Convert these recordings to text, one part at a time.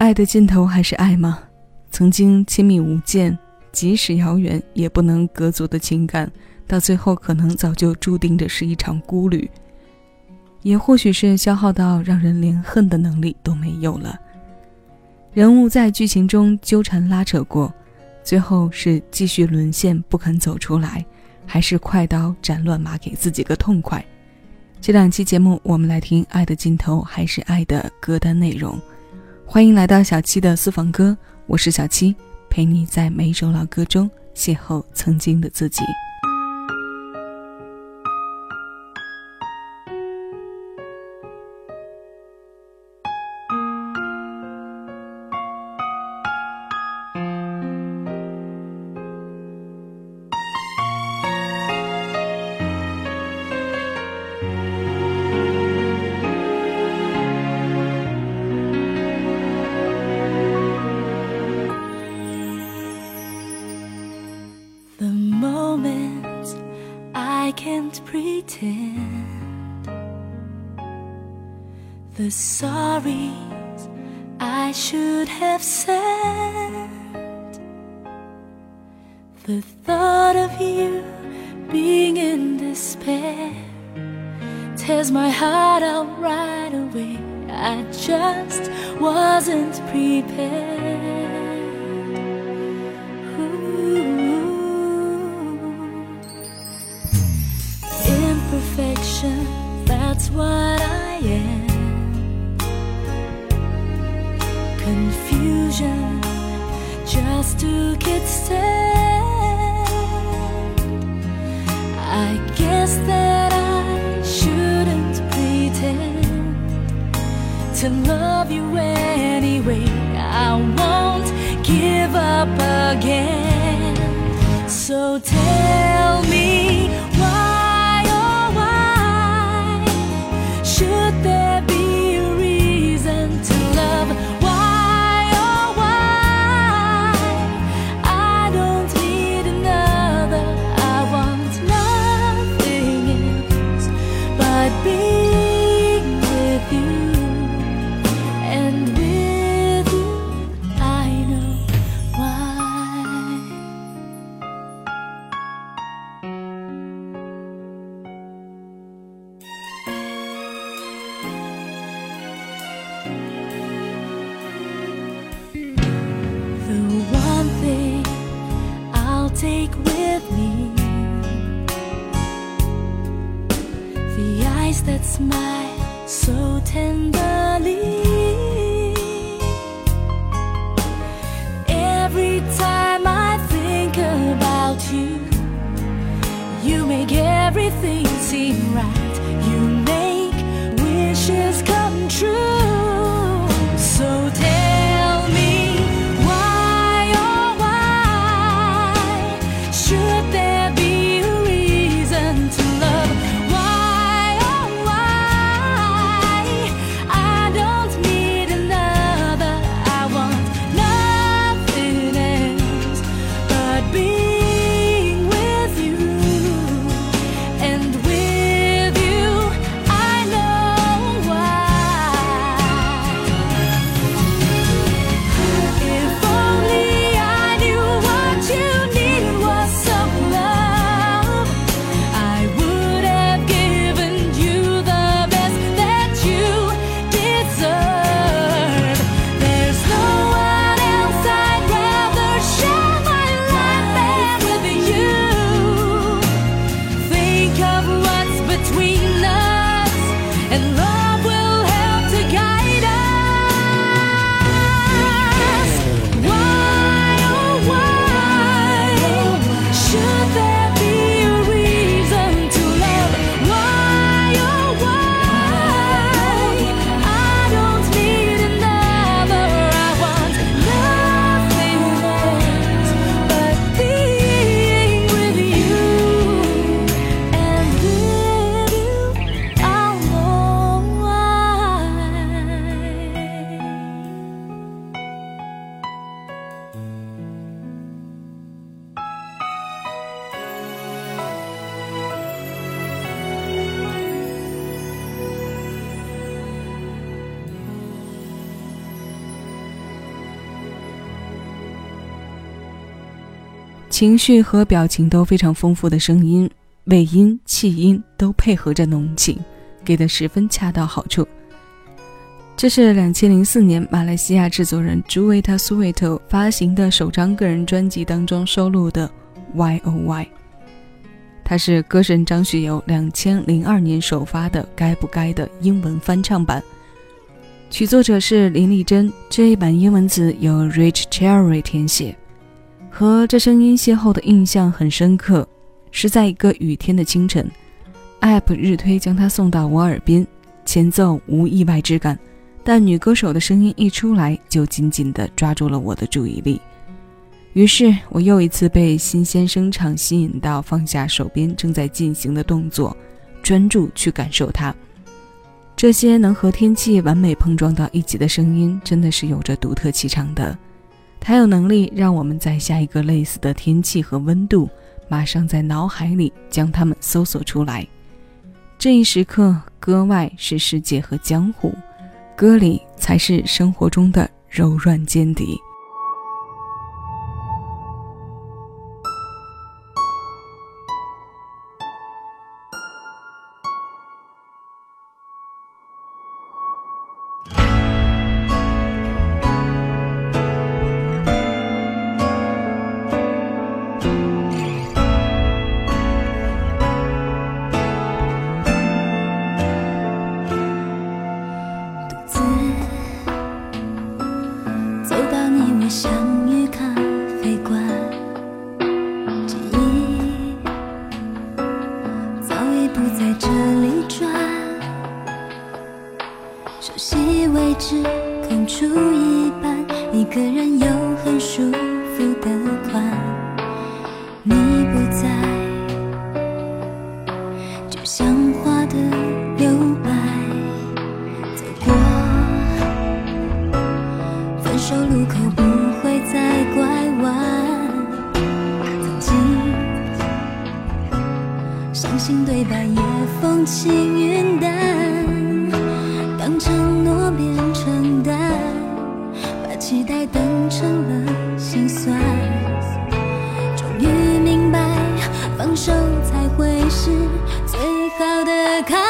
爱的尽头还是爱吗？曾经亲密无间，即使遥远也不能隔阻的情感，到最后可能早就注定着是一场孤旅。也或许是消耗到让人连恨的能力都没有了。人物在剧情中纠缠拉扯过，最后是继续沦陷不肯走出来，还是快刀斩乱麻给自己个痛快？这两期节目，我们来听《爱的尽头还是爱》的歌单内容。欢迎来到小七的私房歌，我是小七，陪你在每一首老歌中邂逅曾经的自己。The sorries I should have said. The thought of you being in despair tears my heart out right away. I just wasn't prepared. I guess that I shouldn't pretend to love you anyway. I won't give up again. So tell smile 情绪和表情都非常丰富的声音，尾音、气音都配合着浓情，给的十分恰到好处。这是两千零四年马来西亚制作人朱维塔苏维特发行的首张个人专辑当中收录的《Y O Y》，它是歌神张学友两千零二年首发的《该不该》的英文翻唱版。曲作者是林丽珍，这一版英文词由 Rich Cherry 填写。和这声音邂逅的印象很深刻，是在一个雨天的清晨，App 日推将它送到我耳边，前奏无意外之感。但女歌手的声音一出来，就紧紧地抓住了我的注意力。于是我又一次被新鲜声场吸引到，放下手边正在进行的动作，专注去感受它。这些能和天气完美碰撞到一起的声音，真的是有着独特气场的。它有能力让我们在下一个类似的天气和温度，马上在脑海里将它们搜索出来。这一时刻，歌外是世界和江湖。歌里才是生活中的柔软间谍。幸运的当承诺变成淡。把期待当成了心酸。终于明白放手才会是最好的开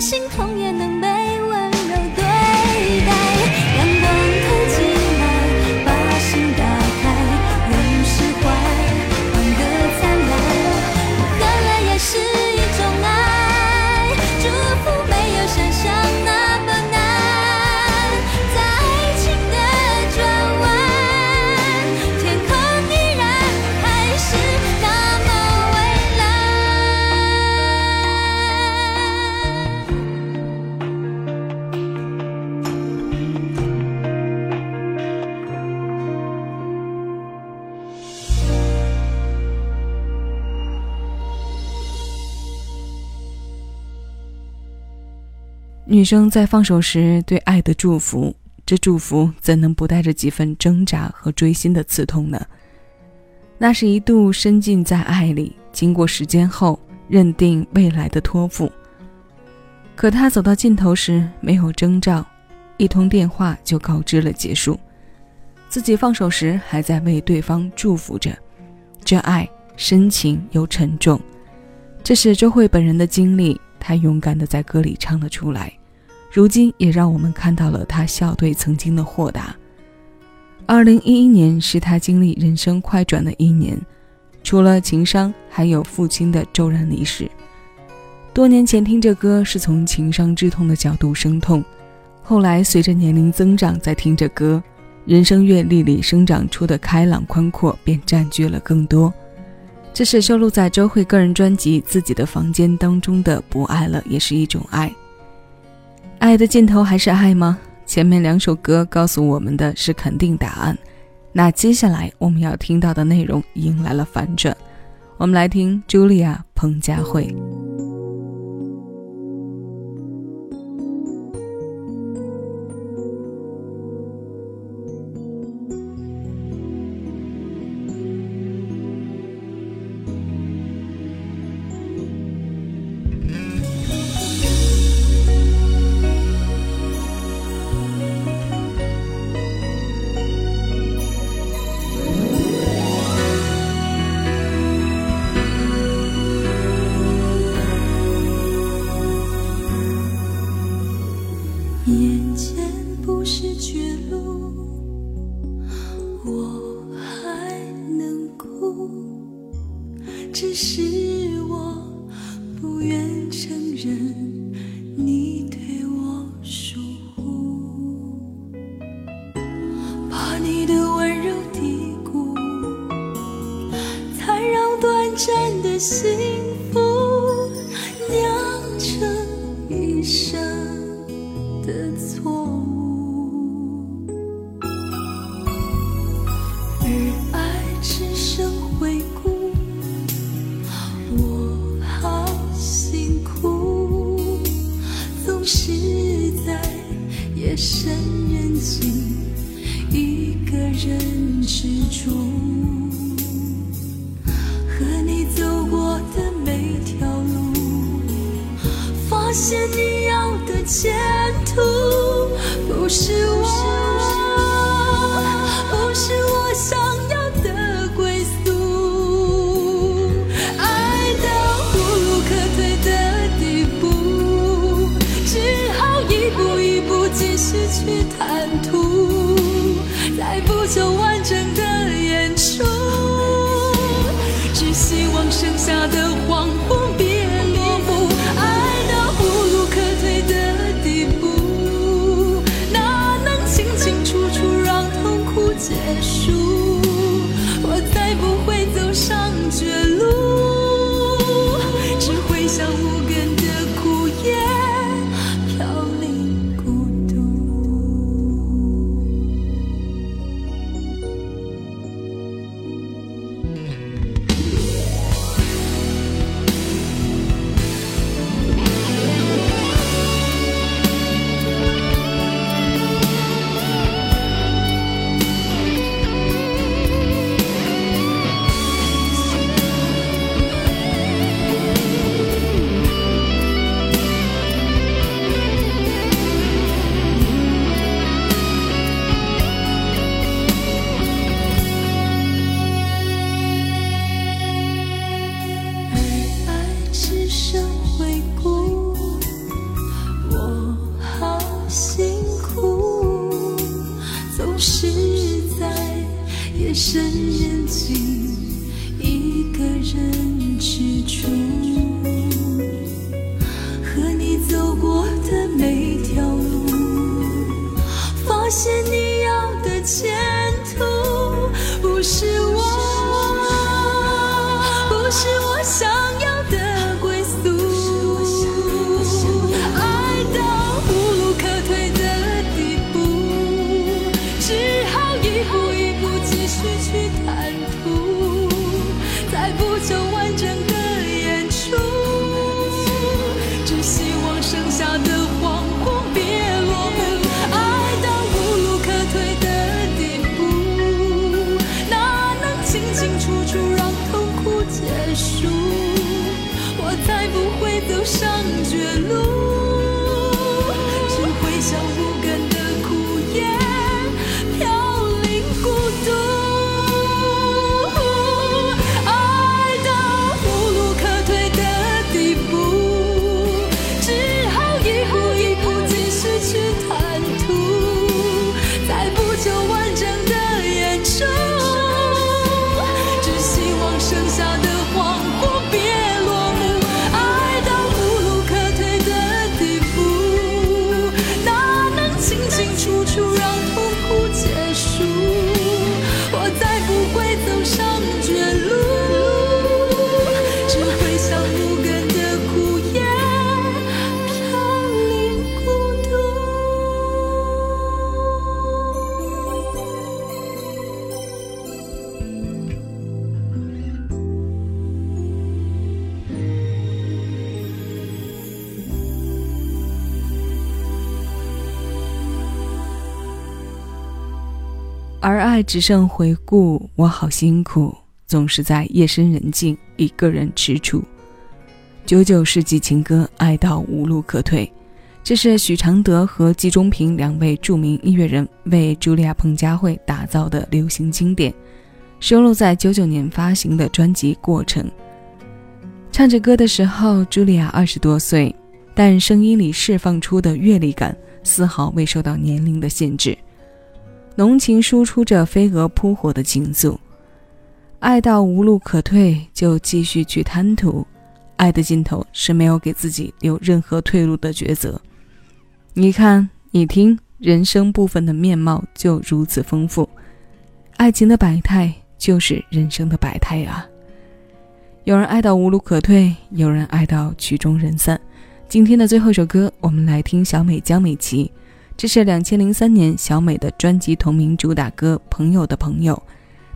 心痛也能。女生在放手时对爱的祝福，这祝福怎能不带着几分挣扎和锥心的刺痛呢？那是一度深浸在爱里，经过时间后认定未来的托付。可他走到尽头时，没有征兆，一通电话就告知了结束。自己放手时，还在为对方祝福着，这爱深情又沉重。这是周慧本人的经历，他勇敢地在歌里唱了出来。如今也让我们看到了他笑对曾经的豁达。二零一一年是他经历人生快转的一年，除了情伤，还有父亲的骤然离世。多年前听这歌是从情伤之痛的角度生痛，后来随着年龄增长再听这歌，人生阅历里生长出的开朗宽阔便占据了更多。这是收录在周慧个人专辑《自己的房间》当中的《不爱了也是一种爱》。爱的尽头还是爱吗？前面两首歌告诉我们的是肯定答案，那接下来我们要听到的内容迎来了反转。我们来听茱莉亚彭佳慧。只是我不愿承认。人执着。和你走过的每条路，发现你要的前途不是我，爱只剩回顾，我好辛苦，总是在夜深人静一个人踟蹰。九九世纪情歌，爱到无路可退，这是许常德和季中平两位著名音乐人为茱莉亚·彭佳慧打造的流行经典，收录在九九年发行的专辑《过程》。唱着歌的时候，茱莉亚二十多岁，但声音里释放出的阅历感丝毫未受到年龄的限制。浓情输出着飞蛾扑火的情愫，爱到无路可退，就继续去贪图。爱的尽头是没有给自己留任何退路的抉择。你看，你听，人生部分的面貌就如此丰富，爱情的百态就是人生的百态啊！有人爱到无路可退，有人爱到曲终人散。今天的最后一首歌，我们来听小美江美琪。这是两千零三年小美的专辑同名主打歌《朋友的朋友》，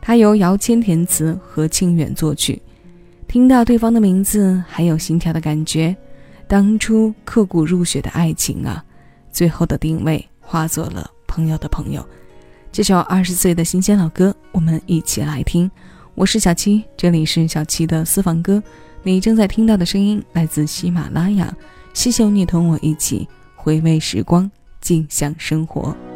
它由姚谦填词，何庆远作曲。听到对方的名字，还有心跳的感觉。当初刻骨入血的爱情啊，最后的定位化作了朋友的朋友。这首二十岁的新鲜老歌，我们一起来听。我是小七，这里是小七的私房歌。你正在听到的声音来自喜马拉雅。谢谢你同我一起回味时光。静享生活。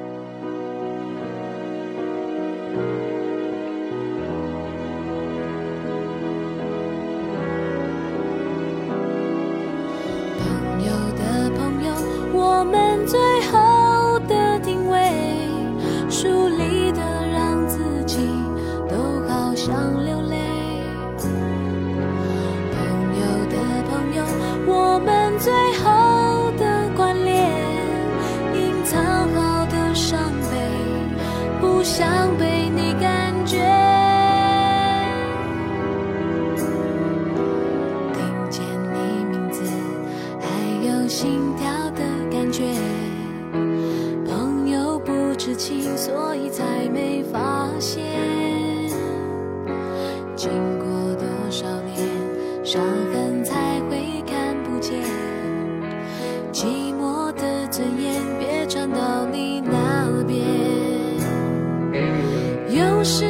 伤痕才会看不见。寂寞的尊严，别传到你那边。有时